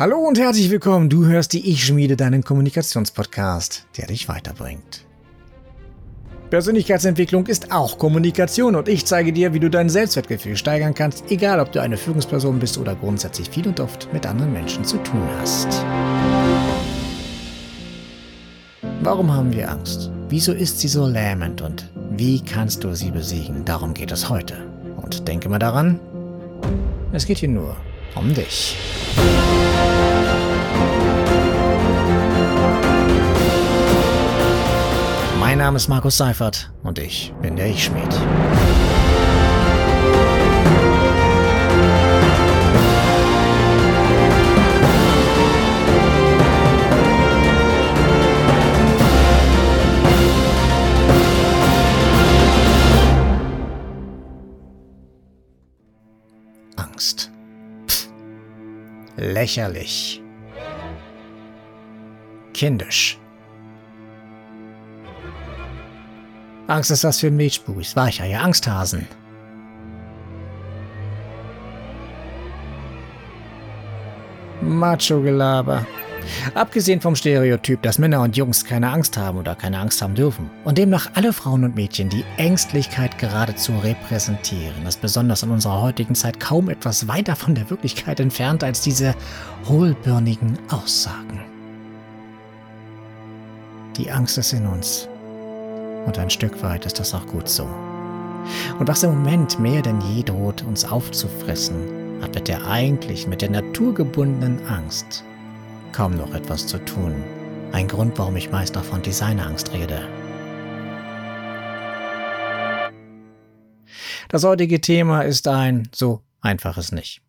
Hallo und herzlich willkommen. Du hörst die Ich Schmiede, deinen Kommunikationspodcast, der dich weiterbringt. Persönlichkeitsentwicklung ist auch Kommunikation und ich zeige dir, wie du dein Selbstwertgefühl steigern kannst, egal ob du eine Führungsperson bist oder grundsätzlich viel und oft mit anderen Menschen zu tun hast. Warum haben wir Angst? Wieso ist sie so lähmend und wie kannst du sie besiegen? Darum geht es heute. Und denke mal daran, es geht hier nur um dich. Mein Name ist Markus Seifert und ich bin der Ich-Schmied. Angst. Pff. Lächerlich. Kindisch. Angst ist was für Milchbuis, Weicheier, Angsthasen. Macho-Gelaber. Abgesehen vom Stereotyp, dass Männer und Jungs keine Angst haben oder keine Angst haben dürfen und demnach alle Frauen und Mädchen die Ängstlichkeit geradezu repräsentieren, ist besonders in unserer heutigen Zeit kaum etwas weiter von der Wirklichkeit entfernt als diese hohlbirnigen Aussagen. Die Angst ist in uns und ein Stück weit ist das auch gut so. Und was im Moment mehr denn je droht, uns aufzufressen, hat mit der eigentlich, mit der naturgebundenen Angst kaum noch etwas zu tun. Ein Grund, warum ich meist auch von Designangst rede. Das heutige Thema ist ein so einfaches nicht.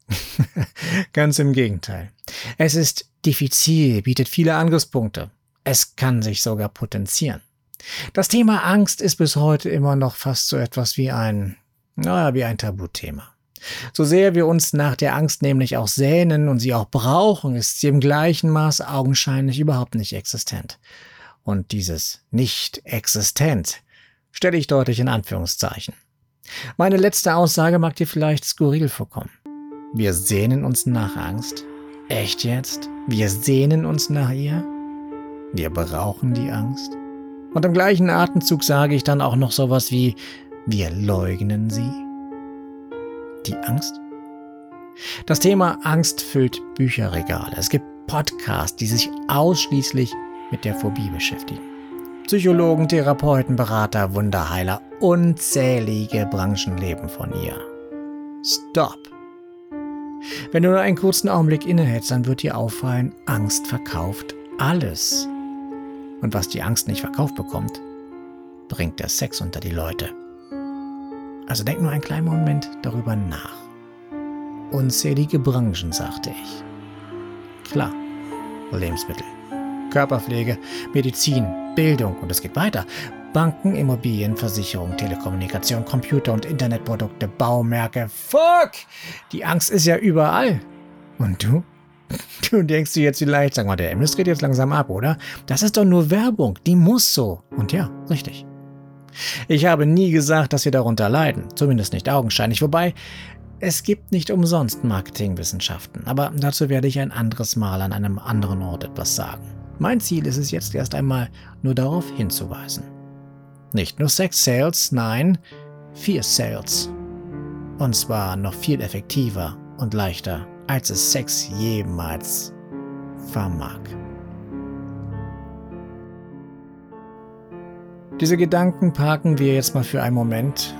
Ganz im Gegenteil. Es ist diffizil, bietet viele Angriffspunkte. Es kann sich sogar potenzieren. Das Thema Angst ist bis heute immer noch fast so etwas wie ein, naja, wie ein Tabuthema. So sehr wir uns nach der Angst nämlich auch sehnen und sie auch brauchen, ist sie im gleichen Maß augenscheinlich überhaupt nicht existent. Und dieses nicht existent stelle ich deutlich in Anführungszeichen. Meine letzte Aussage mag dir vielleicht skurril vorkommen. Wir sehnen uns nach Angst? Echt jetzt? Wir sehnen uns nach ihr? Wir brauchen die Angst? Und im gleichen Atemzug sage ich dann auch noch sowas wie, wir leugnen sie. Die Angst? Das Thema Angst füllt Bücherregale. Es gibt Podcasts, die sich ausschließlich mit der Phobie beschäftigen. Psychologen, Therapeuten, Berater, Wunderheiler, unzählige Branchen leben von ihr. Stop! Wenn du nur einen kurzen Augenblick innehältst, dann wird dir auffallen, Angst verkauft alles. Und was die Angst nicht verkauft bekommt, bringt der Sex unter die Leute. Also denk nur einen kleinen Moment darüber nach. Unzählige Branchen, sagte ich. Klar, Lebensmittel, Körperpflege, Medizin, Bildung und es geht weiter. Banken, Immobilien, Versicherung, Telekommunikation, Computer und Internetprodukte, Baumärkte. Fuck! Die Angst ist ja überall. Und du? Du denkst dir jetzt vielleicht, sag mal, der Imnis geht jetzt langsam ab, oder? Das ist doch nur Werbung, die muss so. Und ja, richtig. Ich habe nie gesagt, dass wir darunter leiden, zumindest nicht augenscheinlich, wobei es gibt nicht umsonst Marketingwissenschaften, aber dazu werde ich ein anderes Mal an einem anderen Ort etwas sagen. Mein Ziel ist es jetzt erst einmal nur darauf hinzuweisen. Nicht nur Sex Sales, nein, Fear Sales. Und zwar noch viel effektiver und leichter als es Sex jemals vermag. Diese Gedanken parken wir jetzt mal für einen Moment,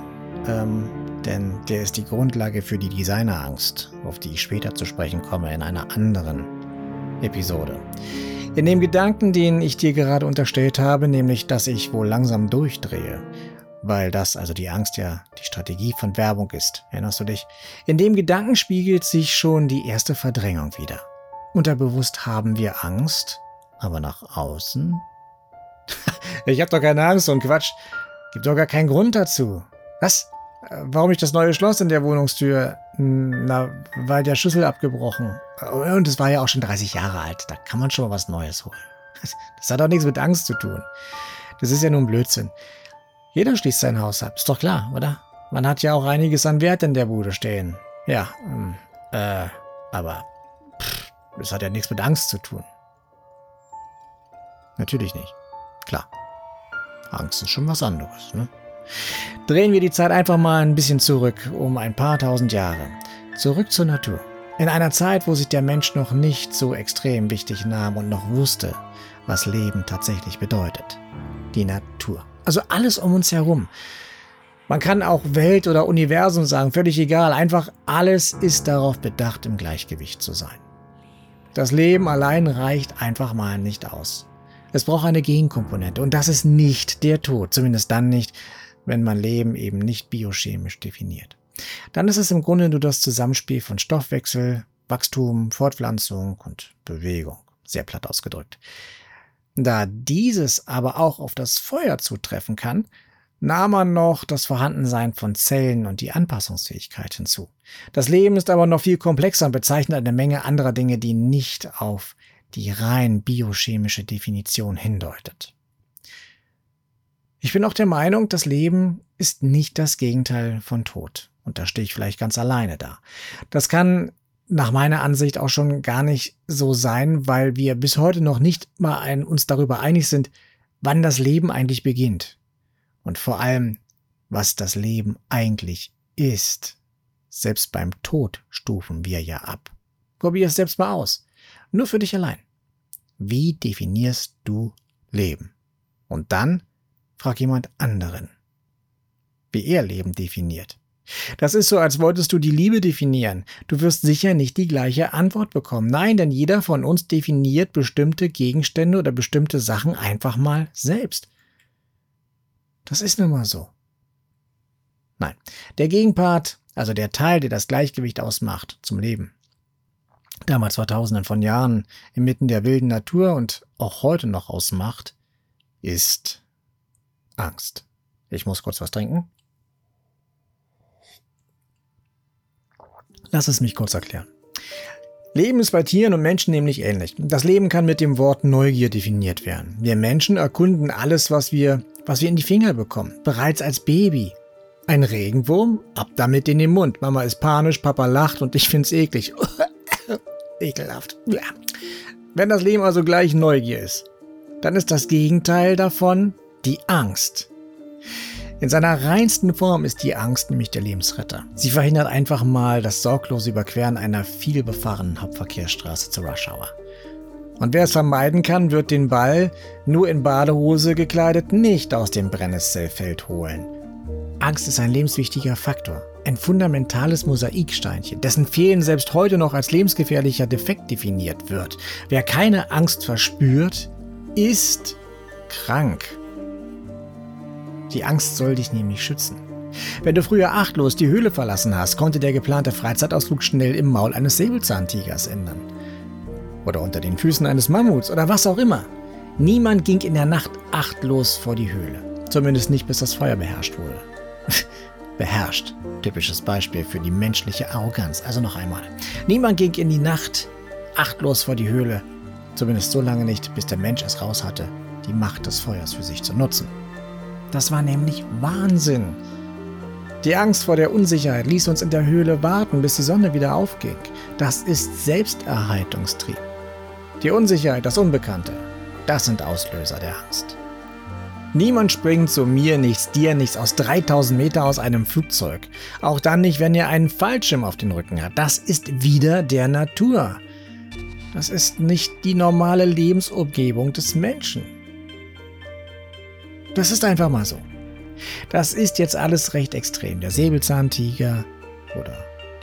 ähm, denn der ist die Grundlage für die Designerangst, auf die ich später zu sprechen komme in einer anderen Episode. In dem Gedanken, den ich dir gerade unterstellt habe, nämlich, dass ich wohl langsam durchdrehe, weil das, also die Angst ja die Strategie von Werbung ist. Erinnerst du dich? In dem Gedanken spiegelt sich schon die erste Verdrängung wieder. Unterbewusst haben wir Angst, aber nach außen? ich hab doch keine Angst und Quatsch. Gibt doch gar keinen Grund dazu. Was? Warum ich das neue Schloss in der Wohnungstür? Na, weil der Schlüssel abgebrochen. Und es war ja auch schon 30 Jahre alt. Da kann man schon mal was Neues holen. Das hat doch nichts mit Angst zu tun. Das ist ja nun Blödsinn. Jeder schließt sein Haus ab, ist doch klar, oder? Man hat ja auch einiges an Wert in der Bude stehen. Ja, ähm, äh, aber pff, Das hat ja nichts mit Angst zu tun. Natürlich nicht. Klar. Angst ist schon was anderes, ne? Drehen wir die Zeit einfach mal ein bisschen zurück, um ein paar tausend Jahre. Zurück zur Natur. In einer Zeit, wo sich der Mensch noch nicht so extrem wichtig nahm und noch wusste, was Leben tatsächlich bedeutet. Die Natur. Also alles um uns herum. Man kann auch Welt oder Universum sagen, völlig egal. Einfach alles ist darauf bedacht, im Gleichgewicht zu sein. Das Leben allein reicht einfach mal nicht aus. Es braucht eine Gegenkomponente und das ist nicht der Tod, zumindest dann nicht, wenn man Leben eben nicht biochemisch definiert. Dann ist es im Grunde nur das Zusammenspiel von Stoffwechsel, Wachstum, Fortpflanzung und Bewegung, sehr platt ausgedrückt. Da dieses aber auch auf das Feuer zutreffen kann, nahm man noch das Vorhandensein von Zellen und die Anpassungsfähigkeit hinzu. Das Leben ist aber noch viel komplexer und bezeichnet eine Menge anderer Dinge, die nicht auf die rein biochemische Definition hindeutet. Ich bin auch der Meinung, das Leben ist nicht das Gegenteil von Tod. Und da stehe ich vielleicht ganz alleine da. Das kann nach meiner Ansicht auch schon gar nicht so sein, weil wir bis heute noch nicht mal ein, uns darüber einig sind, wann das Leben eigentlich beginnt. Und vor allem, was das Leben eigentlich ist. Selbst beim Tod stufen wir ja ab. Probier es selbst mal aus. Nur für dich allein. Wie definierst du Leben? Und dann frag jemand anderen, wie er Leben definiert. Das ist so, als wolltest du die Liebe definieren. Du wirst sicher nicht die gleiche Antwort bekommen. Nein, denn jeder von uns definiert bestimmte Gegenstände oder bestimmte Sachen einfach mal selbst. Das ist nun mal so. Nein, der Gegenpart, also der Teil, der das Gleichgewicht ausmacht zum Leben, damals vor tausenden von Jahren inmitten der wilden Natur und auch heute noch ausmacht, ist Angst. Ich muss kurz was trinken. Lass es mich kurz erklären. Leben ist bei Tieren und Menschen nämlich ähnlich. Das Leben kann mit dem Wort Neugier definiert werden. Wir Menschen erkunden alles, was wir, was wir in die Finger bekommen. Bereits als Baby. Ein Regenwurm? Ab damit in den Mund. Mama ist panisch, Papa lacht und ich find's eklig. Ekelhaft. Wenn das Leben also gleich Neugier ist, dann ist das Gegenteil davon die Angst. In seiner reinsten Form ist die Angst nämlich der Lebensretter. Sie verhindert einfach mal das sorglose Überqueren einer vielbefahrenen Hauptverkehrsstraße zur Rush Hour. Und wer es vermeiden kann, wird den Ball, nur in Badehose gekleidet, nicht aus dem Brennnesselfeld holen. Angst ist ein lebenswichtiger Faktor, ein fundamentales Mosaiksteinchen, dessen Fehlen selbst heute noch als lebensgefährlicher Defekt definiert wird. Wer keine Angst verspürt, ist krank. Die Angst soll dich nämlich schützen. Wenn du früher achtlos die Höhle verlassen hast, konnte der geplante Freizeitausflug schnell im Maul eines Säbelzahntigers ändern. Oder unter den Füßen eines Mammuts oder was auch immer. Niemand ging in der Nacht achtlos vor die Höhle. Zumindest nicht, bis das Feuer beherrscht wurde. beherrscht. Typisches Beispiel für die menschliche Arroganz. Also noch einmal. Niemand ging in die Nacht achtlos vor die Höhle. Zumindest so lange nicht, bis der Mensch es raus hatte, die Macht des Feuers für sich zu nutzen. Das war nämlich Wahnsinn. Die Angst vor der Unsicherheit ließ uns in der Höhle warten, bis die Sonne wieder aufging. Das ist Selbsterhaltungstrieb. Die Unsicherheit, das Unbekannte, das sind Auslöser der Angst. Niemand springt zu mir nichts, dir nichts aus 3000 Meter aus einem Flugzeug. Auch dann nicht, wenn er einen Fallschirm auf den Rücken hat. Das ist wieder der Natur. Das ist nicht die normale Lebensumgebung des Menschen. Das ist einfach mal so. Das ist jetzt alles recht extrem. Der Säbelzahntiger oder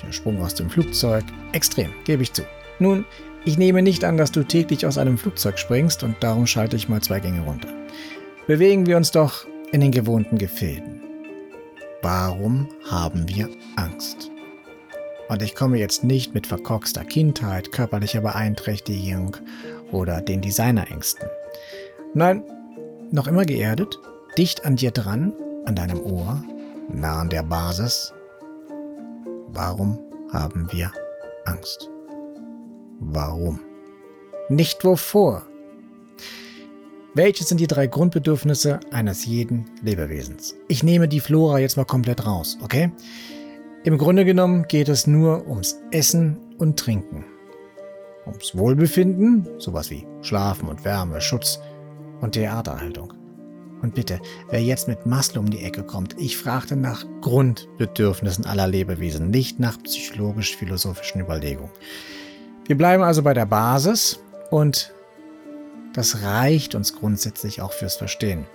der Sprung aus dem Flugzeug. Extrem, gebe ich zu. Nun, ich nehme nicht an, dass du täglich aus einem Flugzeug springst und darum schalte ich mal zwei Gänge runter. Bewegen wir uns doch in den gewohnten Gefilden. Warum haben wir Angst? Und ich komme jetzt nicht mit verkorkster Kindheit, körperlicher Beeinträchtigung oder den Designerängsten. Nein, noch immer geerdet, dicht an dir dran, an deinem Ohr, nah an der Basis. Warum haben wir Angst? Warum? Nicht wovor. Welche sind die drei Grundbedürfnisse eines jeden Lebewesens? Ich nehme die Flora jetzt mal komplett raus, okay? Im Grunde genommen geht es nur ums Essen und Trinken. ums Wohlbefinden, sowas wie Schlafen und Wärme, Schutz und Theaterhaltung. Und bitte, wer jetzt mit Maslow um die Ecke kommt, ich fragte nach Grundbedürfnissen aller Lebewesen, nicht nach psychologisch-philosophischen Überlegungen. Wir bleiben also bei der Basis und das reicht uns grundsätzlich auch fürs Verstehen.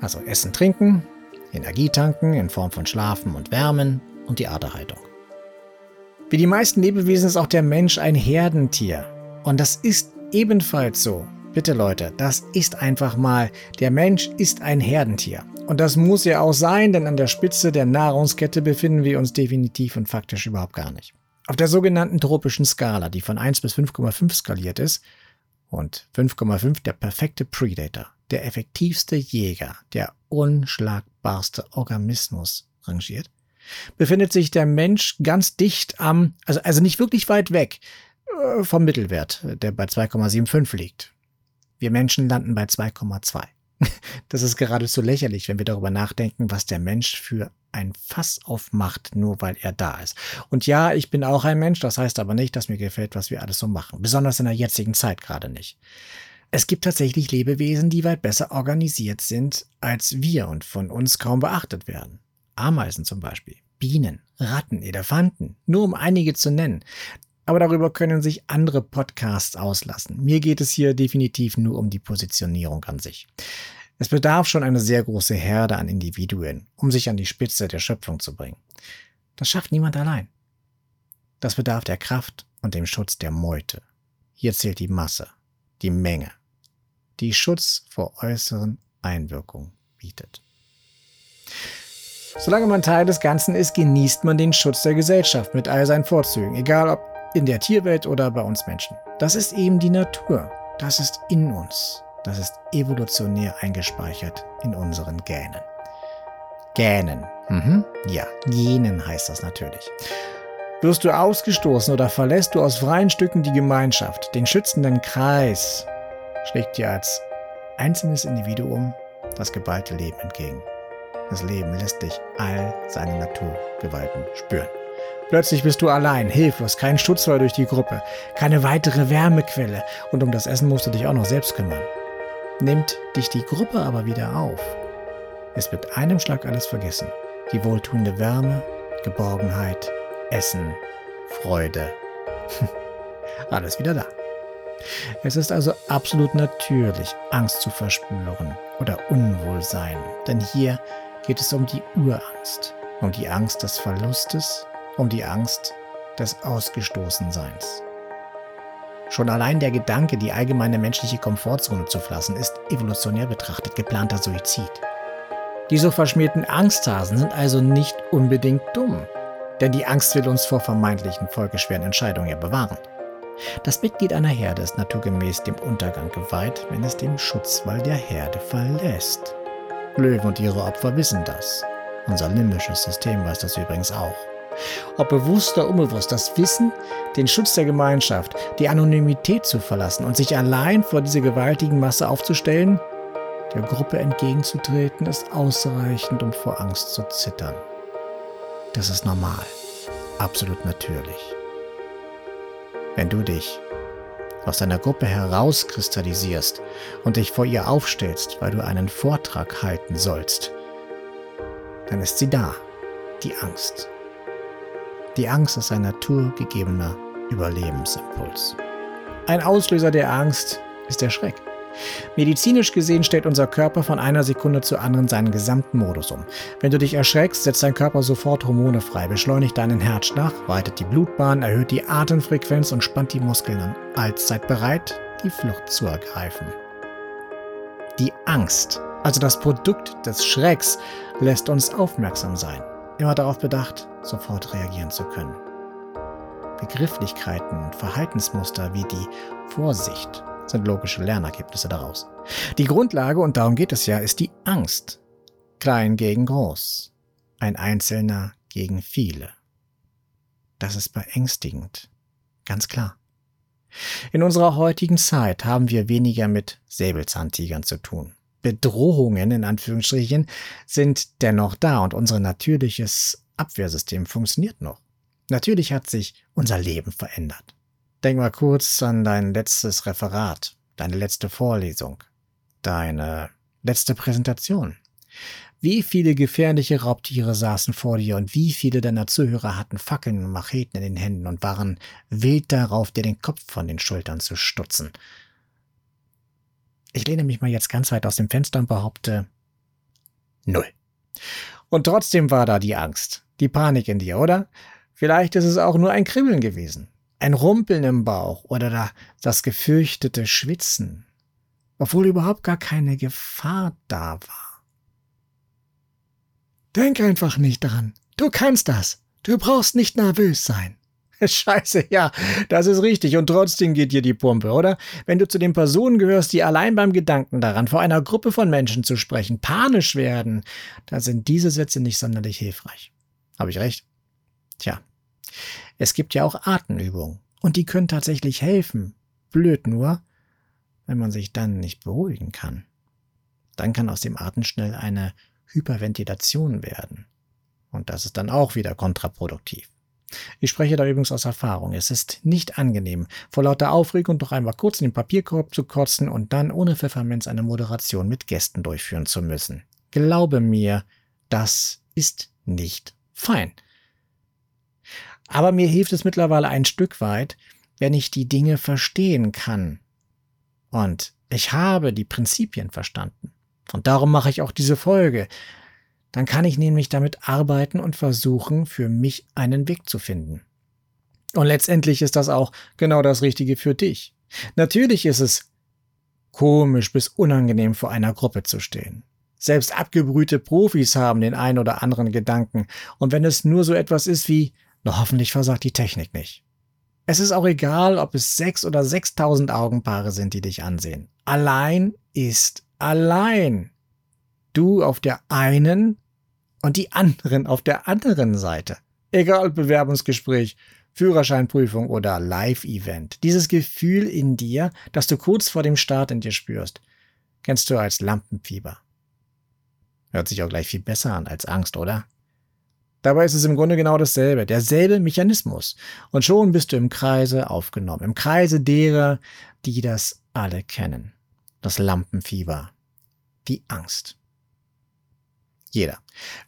Also Essen, Trinken, Energie tanken in Form von Schlafen und Wärmen und die Aderhaltung. Wie die meisten Lebewesen ist auch der Mensch ein Herdentier. Und das ist ebenfalls so. Bitte Leute, das ist einfach mal, der Mensch ist ein Herdentier. Und das muss er auch sein, denn an der Spitze der Nahrungskette befinden wir uns definitiv und faktisch überhaupt gar nicht. Auf der sogenannten tropischen Skala, die von 1 bis 5,5 skaliert ist, und 5,5 der perfekte Predator, der effektivste Jäger, der unschlagbarste Organismus rangiert, befindet sich der Mensch ganz dicht am, also, also nicht wirklich weit weg äh, vom Mittelwert, der bei 2,75 liegt. Wir Menschen landen bei 2,2. Das ist geradezu lächerlich, wenn wir darüber nachdenken, was der Mensch für ein Fass aufmacht, nur weil er da ist. Und ja, ich bin auch ein Mensch, das heißt aber nicht, dass mir gefällt, was wir alles so machen. Besonders in der jetzigen Zeit gerade nicht. Es gibt tatsächlich Lebewesen, die weit besser organisiert sind als wir und von uns kaum beachtet werden. Ameisen zum Beispiel, Bienen, Ratten, Elefanten, nur um einige zu nennen. Aber darüber können sich andere Podcasts auslassen. Mir geht es hier definitiv nur um die Positionierung an sich. Es bedarf schon eine sehr große Herde an Individuen, um sich an die Spitze der Schöpfung zu bringen. Das schafft niemand allein. Das bedarf der Kraft und dem Schutz der Meute. Hier zählt die Masse, die Menge, die Schutz vor äußeren Einwirkungen bietet. Solange man Teil des Ganzen ist, genießt man den Schutz der Gesellschaft mit all seinen Vorzügen, egal ob in der Tierwelt oder bei uns Menschen. Das ist eben die Natur. Das ist in uns. Das ist evolutionär eingespeichert in unseren Gänen. Gänen. Mhm. Ja, Genen heißt das natürlich. Wirst du ausgestoßen oder verlässt du aus freien Stücken die Gemeinschaft, den schützenden Kreis, schlägt dir als einzelnes Individuum das geballte Leben entgegen. Das Leben lässt dich all seine Naturgewalten spüren. Plötzlich bist du allein, hilflos, kein Schutzwall durch die Gruppe, keine weitere Wärmequelle und um das Essen musst du dich auch noch selbst kümmern. Nimmt dich die Gruppe aber wieder auf, ist mit einem Schlag alles vergessen. Die wohltuende Wärme, Geborgenheit, Essen, Freude. alles wieder da. Es ist also absolut natürlich, Angst zu verspüren oder Unwohlsein, denn hier geht es um die Urangst, um die Angst des Verlustes, um die Angst des Ausgestoßenseins. Schon allein der Gedanke, die allgemeine menschliche Komfortzone zu verlassen, ist evolutionär betrachtet geplanter Suizid. Die so verschmierten Angsthasen sind also nicht unbedingt dumm, denn die Angst will uns vor vermeintlichen folgeschweren Entscheidungen ja bewahren. Das Mitglied einer Herde ist naturgemäß dem Untergang geweiht, wenn es den Schutzwall der Herde verlässt. Löwen und ihre Opfer wissen das. Unser limbisches System weiß das übrigens auch. Ob bewusst oder unbewusst, das Wissen, den Schutz der Gemeinschaft, die Anonymität zu verlassen und sich allein vor dieser gewaltigen Masse aufzustellen, der Gruppe entgegenzutreten, ist ausreichend, um vor Angst zu zittern. Das ist normal, absolut natürlich. Wenn du dich aus deiner Gruppe herauskristallisierst und dich vor ihr aufstellst, weil du einen Vortrag halten sollst, dann ist sie da, die Angst. Die Angst ist ein naturgegebener Überlebensimpuls. Ein Auslöser der Angst ist der Schreck. Medizinisch gesehen stellt unser Körper von einer Sekunde zur anderen seinen gesamten Modus um. Wenn du dich erschreckst, setzt dein Körper sofort Hormone frei, beschleunigt deinen Herzschlag, weitet die Blutbahn, erhöht die Atemfrequenz und spannt die Muskeln an. Allzeit bereit, die Flucht zu ergreifen. Die Angst, also das Produkt des Schrecks, lässt uns aufmerksam sein, immer darauf bedacht, sofort reagieren zu können. Begrifflichkeiten und Verhaltensmuster wie die Vorsicht sind logische Lernergebnisse daraus. Die Grundlage, und darum geht es ja, ist die Angst. Klein gegen groß. Ein Einzelner gegen viele. Das ist beängstigend. Ganz klar. In unserer heutigen Zeit haben wir weniger mit Säbelzahntigern zu tun. Bedrohungen in Anführungsstrichen sind dennoch da und unser natürliches Abwehrsystem funktioniert noch. Natürlich hat sich unser Leben verändert. Denk mal kurz an dein letztes Referat, deine letzte Vorlesung, deine letzte Präsentation. Wie viele gefährliche Raubtiere saßen vor dir und wie viele deiner Zuhörer hatten Fackeln und Macheten in den Händen und waren wild darauf, dir den Kopf von den Schultern zu stutzen. Ich lehne mich mal jetzt ganz weit aus dem Fenster und behaupte null. Und trotzdem war da die Angst, die Panik in dir, oder? Vielleicht ist es auch nur ein Kribbeln gewesen, ein Rumpeln im Bauch oder das gefürchtete Schwitzen, obwohl überhaupt gar keine Gefahr da war. Denk einfach nicht dran. Du kannst das. Du brauchst nicht nervös sein. Scheiße, ja, das ist richtig. Und trotzdem geht dir die Pumpe, oder? Wenn du zu den Personen gehörst, die allein beim Gedanken daran, vor einer Gruppe von Menschen zu sprechen, panisch werden, dann sind diese Sätze nicht sonderlich hilfreich. Habe ich recht? Tja, es gibt ja auch Atemübungen. Und die können tatsächlich helfen. Blöd nur, wenn man sich dann nicht beruhigen kann. Dann kann aus dem Atem schnell eine Hyperventilation werden. Und das ist dann auch wieder kontraproduktiv. Ich spreche da übrigens aus Erfahrung. Es ist nicht angenehm, vor lauter Aufregung doch einmal kurz in den Papierkorb zu kotzen und dann ohne Pfefferminz eine Moderation mit Gästen durchführen zu müssen. Glaube mir, das ist nicht fein. Aber mir hilft es mittlerweile ein Stück weit, wenn ich die Dinge verstehen kann. Und ich habe die Prinzipien verstanden. Und darum mache ich auch diese Folge. Dann kann ich nämlich damit arbeiten und versuchen, für mich einen Weg zu finden. Und letztendlich ist das auch genau das Richtige für dich. Natürlich ist es komisch bis unangenehm vor einer Gruppe zu stehen. Selbst abgebrühte Profis haben den ein oder anderen Gedanken. Und wenn es nur so etwas ist wie, na hoffentlich versagt die Technik nicht. Es ist auch egal, ob es sechs oder sechstausend Augenpaare sind, die dich ansehen. Allein ist allein. Du auf der einen und die anderen auf der anderen Seite. Egal Bewerbungsgespräch, Führerscheinprüfung oder Live-Event. Dieses Gefühl in dir, das du kurz vor dem Start in dir spürst, kennst du als Lampenfieber. Hört sich auch gleich viel besser an als Angst, oder? Dabei ist es im Grunde genau dasselbe, derselbe Mechanismus. Und schon bist du im Kreise aufgenommen, im Kreise derer, die das alle kennen das Lampenfieber, die Angst. Jeder,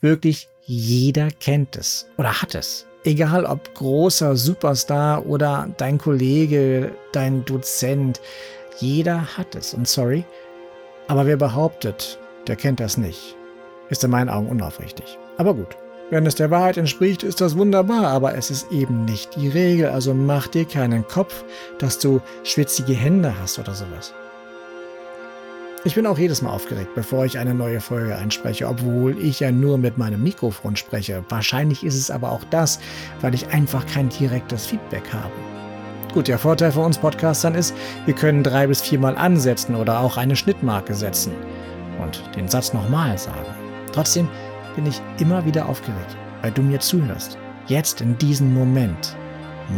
wirklich jeder kennt es oder hat es. Egal ob großer Superstar oder dein Kollege, dein Dozent, jeder hat es. Und sorry, aber wer behauptet, der kennt das nicht, ist in meinen Augen unaufrichtig. Aber gut, wenn es der Wahrheit entspricht, ist das wunderbar, aber es ist eben nicht die Regel. Also mach dir keinen Kopf, dass du schwitzige Hände hast oder sowas. Ich bin auch jedes Mal aufgeregt, bevor ich eine neue Folge einspreche, obwohl ich ja nur mit meinem Mikrofon spreche. Wahrscheinlich ist es aber auch das, weil ich einfach kein direktes Feedback habe. Gut, der Vorteil für uns Podcastern ist, wir können drei bis viermal ansetzen oder auch eine Schnittmarke setzen und den Satz nochmal sagen. Trotzdem bin ich immer wieder aufgeregt, weil du mir zuhörst. Jetzt in diesem Moment.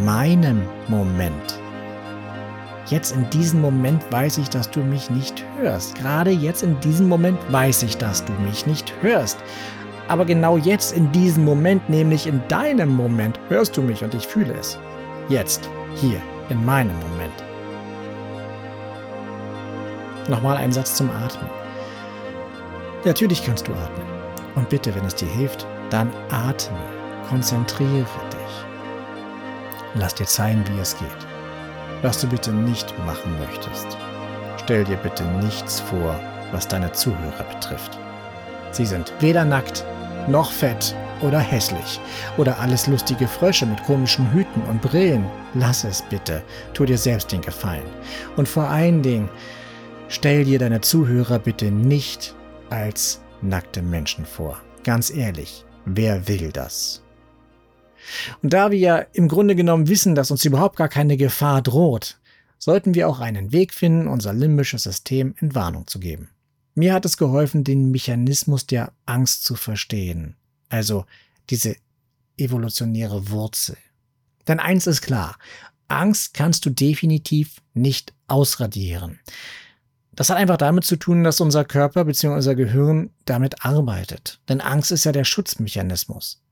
Meinem Moment. Jetzt in diesem Moment weiß ich, dass du mich nicht hörst. Gerade jetzt in diesem Moment weiß ich, dass du mich nicht hörst. Aber genau jetzt in diesem Moment, nämlich in deinem Moment, hörst du mich und ich fühle es. Jetzt, hier, in meinem Moment. Nochmal ein Satz zum Atmen. Natürlich kannst du atmen. Und bitte, wenn es dir hilft, dann atme. Konzentriere dich. Lass dir zeigen, wie es geht was du bitte nicht machen möchtest. Stell dir bitte nichts vor, was deine Zuhörer betrifft. Sie sind weder nackt, noch fett oder hässlich oder alles lustige Frösche mit komischen Hüten und Brillen. Lass es bitte, tu dir selbst den Gefallen. Und vor allen Dingen, stell dir deine Zuhörer bitte nicht als nackte Menschen vor. Ganz ehrlich, wer will das? Und da wir ja im Grunde genommen wissen, dass uns überhaupt gar keine Gefahr droht, sollten wir auch einen Weg finden, unser limbisches System in Warnung zu geben. Mir hat es geholfen, den Mechanismus der Angst zu verstehen, also diese evolutionäre Wurzel. Denn eins ist klar, Angst kannst du definitiv nicht ausradieren. Das hat einfach damit zu tun, dass unser Körper bzw. unser Gehirn damit arbeitet. Denn Angst ist ja der Schutzmechanismus.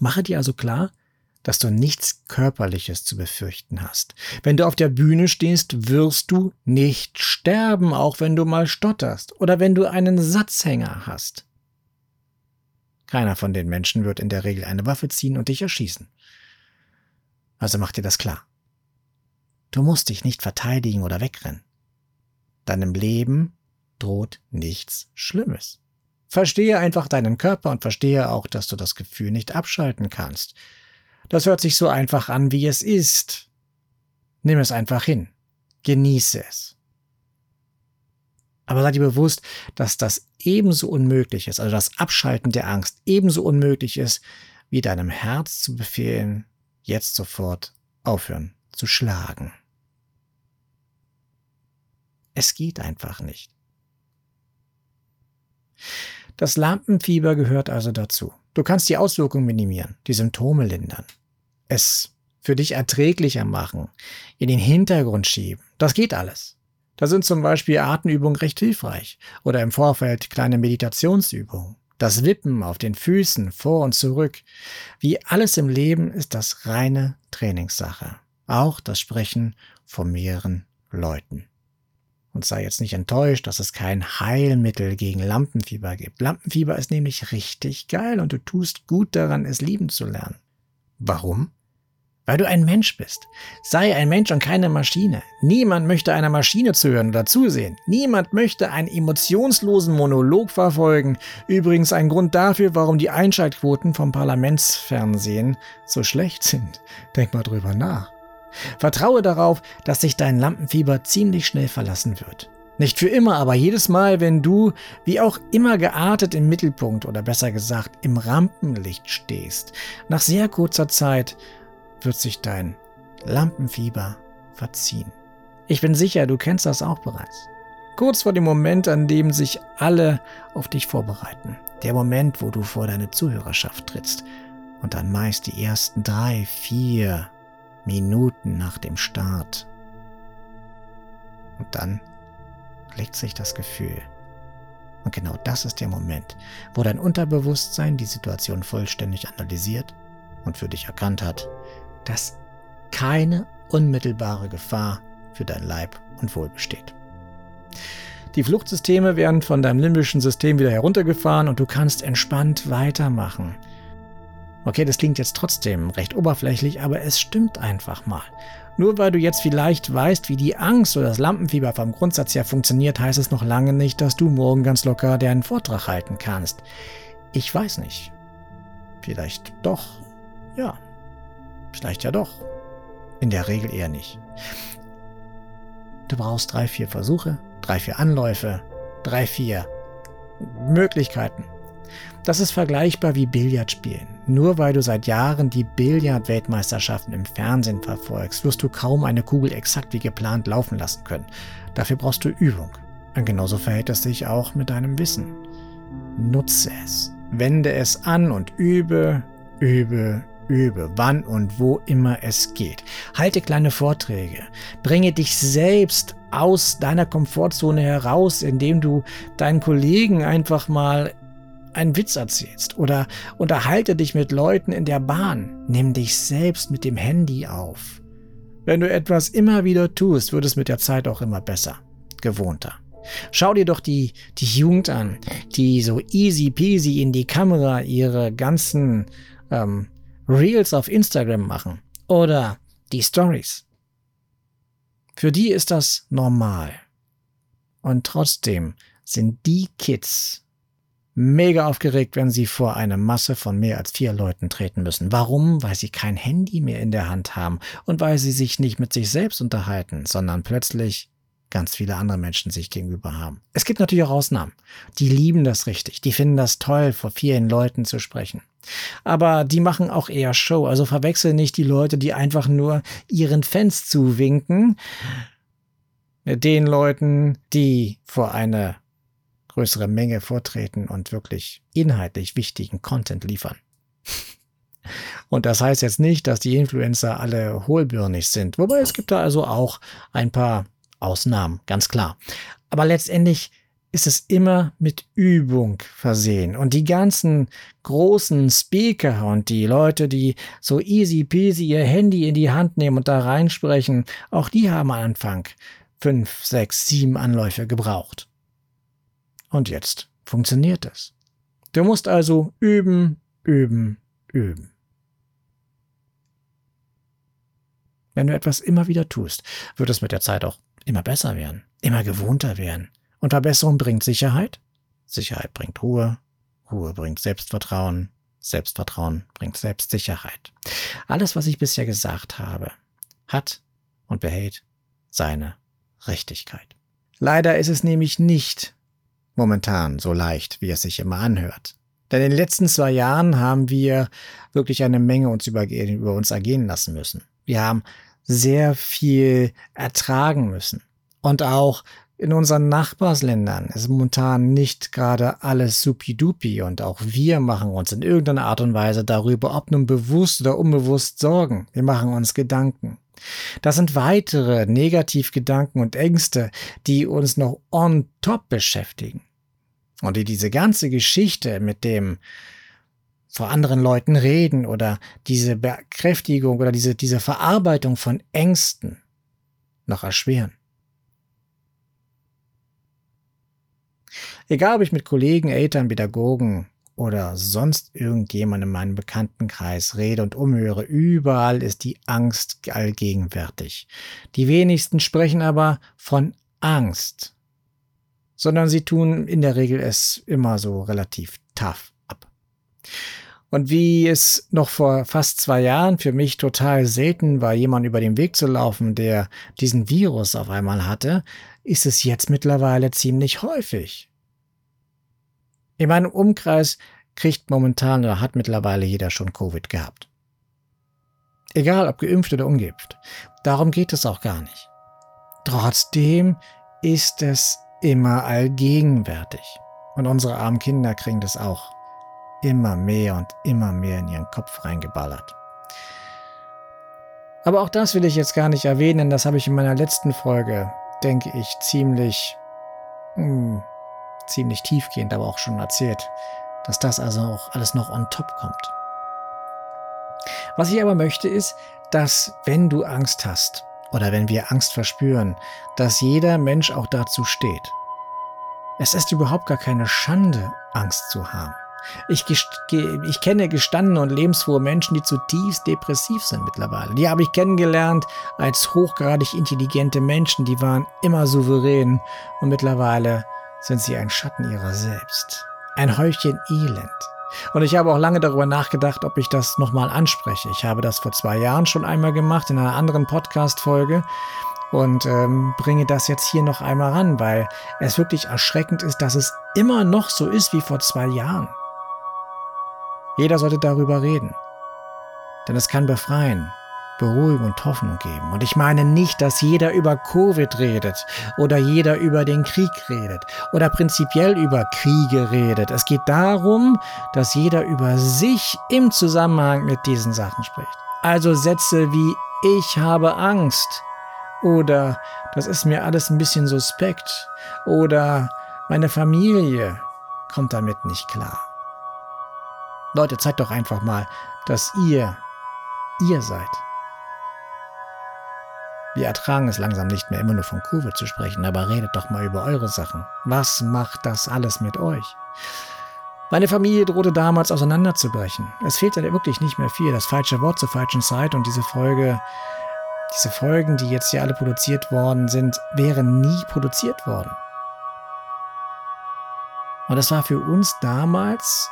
Mache dir also klar, dass du nichts Körperliches zu befürchten hast. Wenn du auf der Bühne stehst, wirst du nicht sterben, auch wenn du mal stotterst oder wenn du einen Satzhänger hast. Keiner von den Menschen wird in der Regel eine Waffe ziehen und dich erschießen. Also mach dir das klar. Du musst dich nicht verteidigen oder wegrennen. Deinem Leben droht nichts Schlimmes. Verstehe einfach deinen Körper und verstehe auch, dass du das Gefühl nicht abschalten kannst. Das hört sich so einfach an, wie es ist. Nimm es einfach hin. Genieße es. Aber sei dir bewusst, dass das ebenso unmöglich ist, also das Abschalten der Angst ebenso unmöglich ist, wie deinem Herz zu befehlen, jetzt sofort aufhören zu schlagen. Es geht einfach nicht. Das Lampenfieber gehört also dazu. Du kannst die Auswirkungen minimieren, die Symptome lindern, es für dich erträglicher machen, in den Hintergrund schieben. Das geht alles. Da sind zum Beispiel Atemübungen recht hilfreich oder im Vorfeld kleine Meditationsübungen. Das Wippen auf den Füßen vor und zurück. Wie alles im Leben ist das reine Trainingssache. Auch das Sprechen vor mehreren Leuten. Und sei jetzt nicht enttäuscht, dass es kein Heilmittel gegen Lampenfieber gibt. Lampenfieber ist nämlich richtig geil und du tust gut daran, es lieben zu lernen. Warum? Weil du ein Mensch bist. Sei ein Mensch und keine Maschine. Niemand möchte einer Maschine zuhören oder zusehen. Niemand möchte einen emotionslosen Monolog verfolgen. Übrigens ein Grund dafür, warum die Einschaltquoten vom Parlamentsfernsehen so schlecht sind. Denk mal drüber nach. Vertraue darauf, dass sich dein Lampenfieber ziemlich schnell verlassen wird. Nicht für immer, aber jedes Mal, wenn du, wie auch immer geartet, im Mittelpunkt oder besser gesagt im Rampenlicht stehst, nach sehr kurzer Zeit wird sich dein Lampenfieber verziehen. Ich bin sicher, du kennst das auch bereits. Kurz vor dem Moment, an dem sich alle auf dich vorbereiten. Der Moment, wo du vor deine Zuhörerschaft trittst und dann meist die ersten drei, vier Minuten nach dem Start. Und dann legt sich das Gefühl. Und genau das ist der Moment, wo dein Unterbewusstsein die Situation vollständig analysiert und für dich erkannt hat, dass keine unmittelbare Gefahr für dein Leib und Wohl besteht. Die Fluchtsysteme werden von deinem limbischen System wieder heruntergefahren und du kannst entspannt weitermachen. Okay, das klingt jetzt trotzdem recht oberflächlich, aber es stimmt einfach mal. Nur weil du jetzt vielleicht weißt, wie die Angst oder das Lampenfieber vom Grundsatz her funktioniert, heißt es noch lange nicht, dass du morgen ganz locker deinen Vortrag halten kannst. Ich weiß nicht. Vielleicht doch. Ja. Vielleicht ja doch. In der Regel eher nicht. Du brauchst drei, vier Versuche, drei, vier Anläufe, drei, vier Möglichkeiten. Das ist vergleichbar wie Billardspielen. Nur weil du seit Jahren die Billard-Weltmeisterschaften im Fernsehen verfolgst, wirst du kaum eine Kugel exakt wie geplant laufen lassen können. Dafür brauchst du Übung. Und genauso verhält es sich auch mit deinem Wissen. Nutze es. Wende es an und übe, übe, übe, wann und wo immer es geht. Halte kleine Vorträge. Bringe dich selbst aus deiner Komfortzone heraus, indem du deinen Kollegen einfach mal einen Witz erzählst oder unterhalte dich mit Leuten in der Bahn. Nimm dich selbst mit dem Handy auf. Wenn du etwas immer wieder tust, wird es mit der Zeit auch immer besser, gewohnter. Schau dir doch die, die Jugend an, die so easy peasy in die Kamera ihre ganzen ähm, Reels auf Instagram machen oder die Stories. Für die ist das normal. Und trotzdem sind die Kids mega aufgeregt, wenn sie vor eine Masse von mehr als vier Leuten treten müssen. Warum? Weil sie kein Handy mehr in der Hand haben und weil sie sich nicht mit sich selbst unterhalten, sondern plötzlich ganz viele andere Menschen sich gegenüber haben. Es gibt natürlich auch Ausnahmen. Die lieben das richtig. Die finden das toll, vor vielen Leuten zu sprechen. Aber die machen auch eher Show. Also verwechsel nicht die Leute, die einfach nur ihren Fans zuwinken, mit den Leuten, die vor eine größere Menge vortreten und wirklich inhaltlich wichtigen Content liefern. Und das heißt jetzt nicht, dass die Influencer alle hohlbirnig sind. Wobei es gibt da also auch ein paar Ausnahmen, ganz klar. Aber letztendlich ist es immer mit Übung versehen. Und die ganzen großen Speaker und die Leute, die so easy peasy ihr Handy in die Hand nehmen und da reinsprechen, auch die haben am Anfang fünf, sechs, sieben Anläufe gebraucht. Und jetzt funktioniert es. Du musst also üben, üben, üben. Wenn du etwas immer wieder tust, wird es mit der Zeit auch immer besser werden, immer gewohnter werden. Und Verbesserung bringt Sicherheit, Sicherheit bringt Ruhe, Ruhe bringt Selbstvertrauen, Selbstvertrauen bringt Selbstsicherheit. Alles, was ich bisher gesagt habe, hat und behält seine Richtigkeit. Leider ist es nämlich nicht momentan so leicht, wie es sich immer anhört. Denn in den letzten zwei Jahren haben wir wirklich eine Menge uns über, über uns ergehen lassen müssen. Wir haben sehr viel ertragen müssen. Und auch in unseren Nachbarsländern ist momentan nicht gerade alles supidupi und auch wir machen uns in irgendeiner Art und Weise darüber, ob nun bewusst oder unbewusst Sorgen. Wir machen uns Gedanken. Das sind weitere Negativgedanken und Ängste, die uns noch on top beschäftigen. Und die diese ganze Geschichte mit dem vor anderen Leuten reden oder diese Bekräftigung oder diese, diese Verarbeitung von Ängsten noch erschweren. Egal, ob ich mit Kollegen, Eltern, Pädagogen oder sonst irgendjemand in meinem Bekanntenkreis rede und umhöre, überall ist die Angst allgegenwärtig. Die wenigsten sprechen aber von Angst, sondern sie tun in der Regel es immer so relativ tough ab. Und wie es noch vor fast zwei Jahren für mich total selten war, jemand über den Weg zu laufen, der diesen Virus auf einmal hatte, ist es jetzt mittlerweile ziemlich häufig. In meinem Umkreis kriegt momentan oder hat mittlerweile jeder schon Covid gehabt. Egal ob geimpft oder ungeimpft. Darum geht es auch gar nicht. Trotzdem ist es immer allgegenwärtig. Und unsere armen Kinder kriegen das auch immer mehr und immer mehr in ihren Kopf reingeballert. Aber auch das will ich jetzt gar nicht erwähnen, das habe ich in meiner letzten Folge, denke ich, ziemlich, mh, hm, ziemlich tiefgehend aber auch schon erzählt, dass das also auch alles noch on top kommt. Was ich aber möchte ist, dass wenn du Angst hast oder wenn wir Angst verspüren, dass jeder Mensch auch dazu steht. Es ist überhaupt gar keine Schande, Angst zu haben. Ich, ich, kenne gestandene und lebensfrohe Menschen, die zutiefst depressiv sind mittlerweile. Die habe ich kennengelernt als hochgradig intelligente Menschen, die waren immer souverän und mittlerweile sind sie ein Schatten ihrer selbst. Ein Häufchen Elend. Und ich habe auch lange darüber nachgedacht, ob ich das nochmal anspreche. Ich habe das vor zwei Jahren schon einmal gemacht in einer anderen Podcast-Folge und ähm, bringe das jetzt hier noch einmal ran, weil es wirklich erschreckend ist, dass es immer noch so ist wie vor zwei Jahren. Jeder sollte darüber reden. Denn es kann befreien, beruhigen und Hoffnung geben. Und ich meine nicht, dass jeder über Covid redet oder jeder über den Krieg redet oder prinzipiell über Kriege redet. Es geht darum, dass jeder über sich im Zusammenhang mit diesen Sachen spricht. Also Sätze wie ich habe Angst oder das ist mir alles ein bisschen suspekt oder meine Familie kommt damit nicht klar. Leute, zeigt doch einfach mal, dass ihr, ihr seid. Wir ertragen es langsam nicht mehr immer nur von Covid zu sprechen, aber redet doch mal über eure Sachen. Was macht das alles mit euch? Meine Familie drohte damals auseinanderzubrechen. Es fehlte wirklich nicht mehr viel. Das falsche Wort zur falschen Zeit und diese Folge, diese Folgen, die jetzt hier alle produziert worden sind, wären nie produziert worden. Und das war für uns damals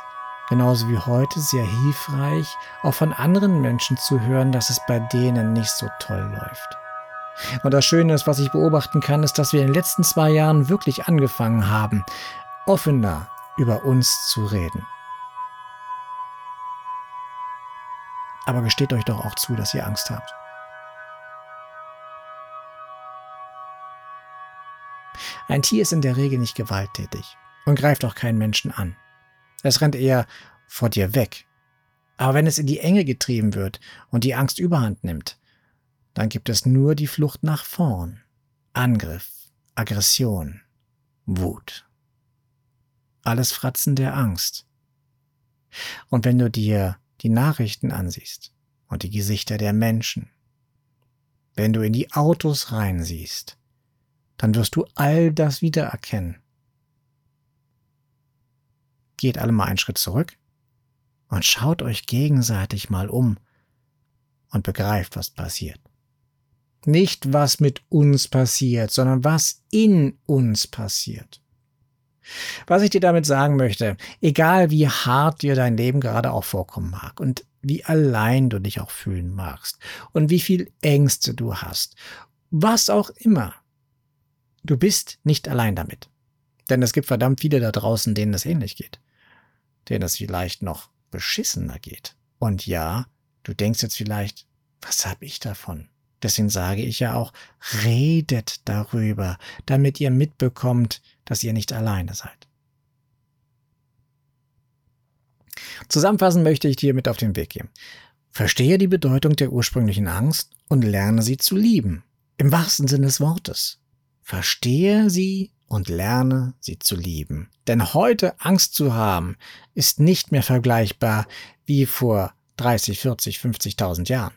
genauso wie heute sehr hilfreich, auch von anderen Menschen zu hören, dass es bei denen nicht so toll läuft. Und das Schöne ist, was ich beobachten kann, ist, dass wir in den letzten zwei Jahren wirklich angefangen haben, offener über uns zu reden. Aber gesteht euch doch auch zu, dass ihr Angst habt. Ein Tier ist in der Regel nicht gewalttätig und greift auch keinen Menschen an. Es rennt eher vor dir weg. Aber wenn es in die Enge getrieben wird und die Angst überhand nimmt, dann gibt es nur die Flucht nach vorn. Angriff, Aggression, Wut. alles Fratzen der Angst. Und wenn du dir die Nachrichten ansiehst und die Gesichter der Menschen, wenn du in die Autos reinsiehst, dann wirst du all das wiedererkennen. Geht alle mal einen Schritt zurück und schaut euch gegenseitig mal um und begreift, was passiert. Nicht, was mit uns passiert, sondern was in uns passiert. Was ich dir damit sagen möchte, egal wie hart dir dein Leben gerade auch vorkommen mag und wie allein du dich auch fühlen magst und wie viel Ängste du hast, was auch immer, du bist nicht allein damit. Denn es gibt verdammt viele da draußen, denen es ähnlich geht denen es vielleicht noch beschissener geht. Und ja, du denkst jetzt vielleicht, was hab ich davon? Deswegen sage ich ja auch, redet darüber, damit ihr mitbekommt, dass ihr nicht alleine seid. Zusammenfassend möchte ich dir mit auf den Weg geben. Verstehe die Bedeutung der ursprünglichen Angst und lerne sie zu lieben. Im wahrsten Sinne des Wortes. Verstehe sie und lerne sie zu lieben. Denn heute Angst zu haben, ist nicht mehr vergleichbar wie vor 30, 40, 50.000 Jahren.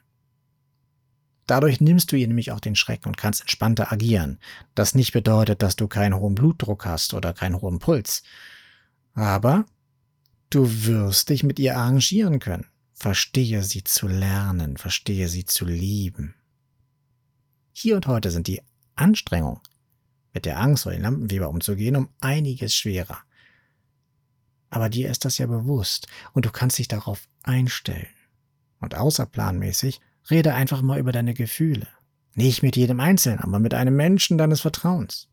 Dadurch nimmst du ihr nämlich auch den Schreck und kannst entspannter agieren. Das nicht bedeutet, dass du keinen hohen Blutdruck hast oder keinen hohen Puls. Aber du wirst dich mit ihr arrangieren können. Verstehe sie zu lernen, verstehe sie zu lieben. Hier und heute sind die Anstrengungen mit der Angst oder den Lampenfieber umzugehen, um einiges schwerer. Aber dir ist das ja bewusst und du kannst dich darauf einstellen. Und außerplanmäßig rede einfach mal über deine Gefühle. Nicht mit jedem Einzelnen, aber mit einem Menschen deines Vertrauens.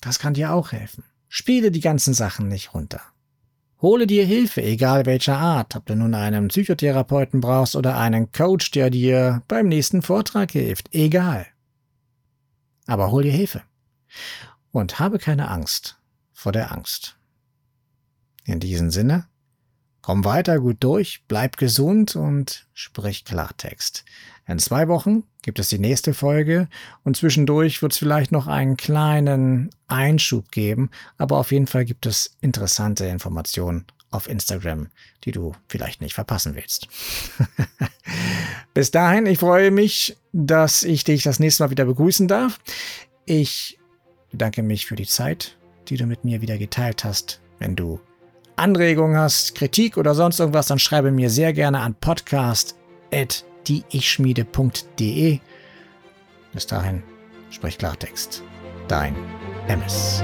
Das kann dir auch helfen. Spiele die ganzen Sachen nicht runter. Hole dir Hilfe, egal welcher Art, ob du nun einen Psychotherapeuten brauchst oder einen Coach, der dir beim nächsten Vortrag hilft, egal. Aber hol dir Hilfe. Und habe keine Angst vor der Angst. In diesem Sinne, komm weiter gut durch, bleib gesund und sprich Klartext. In zwei Wochen gibt es die nächste Folge und zwischendurch wird es vielleicht noch einen kleinen Einschub geben, aber auf jeden Fall gibt es interessante Informationen auf Instagram, die du vielleicht nicht verpassen willst. Bis dahin, ich freue mich, dass ich dich das nächste Mal wieder begrüßen darf. Ich bedanke mich für die Zeit, die du mit mir wieder geteilt hast. Wenn du Anregungen hast, Kritik oder sonst irgendwas, dann schreibe mir sehr gerne an podcast.dieichschmiede.de. Bis dahin, sprich Klartext. Dein MS.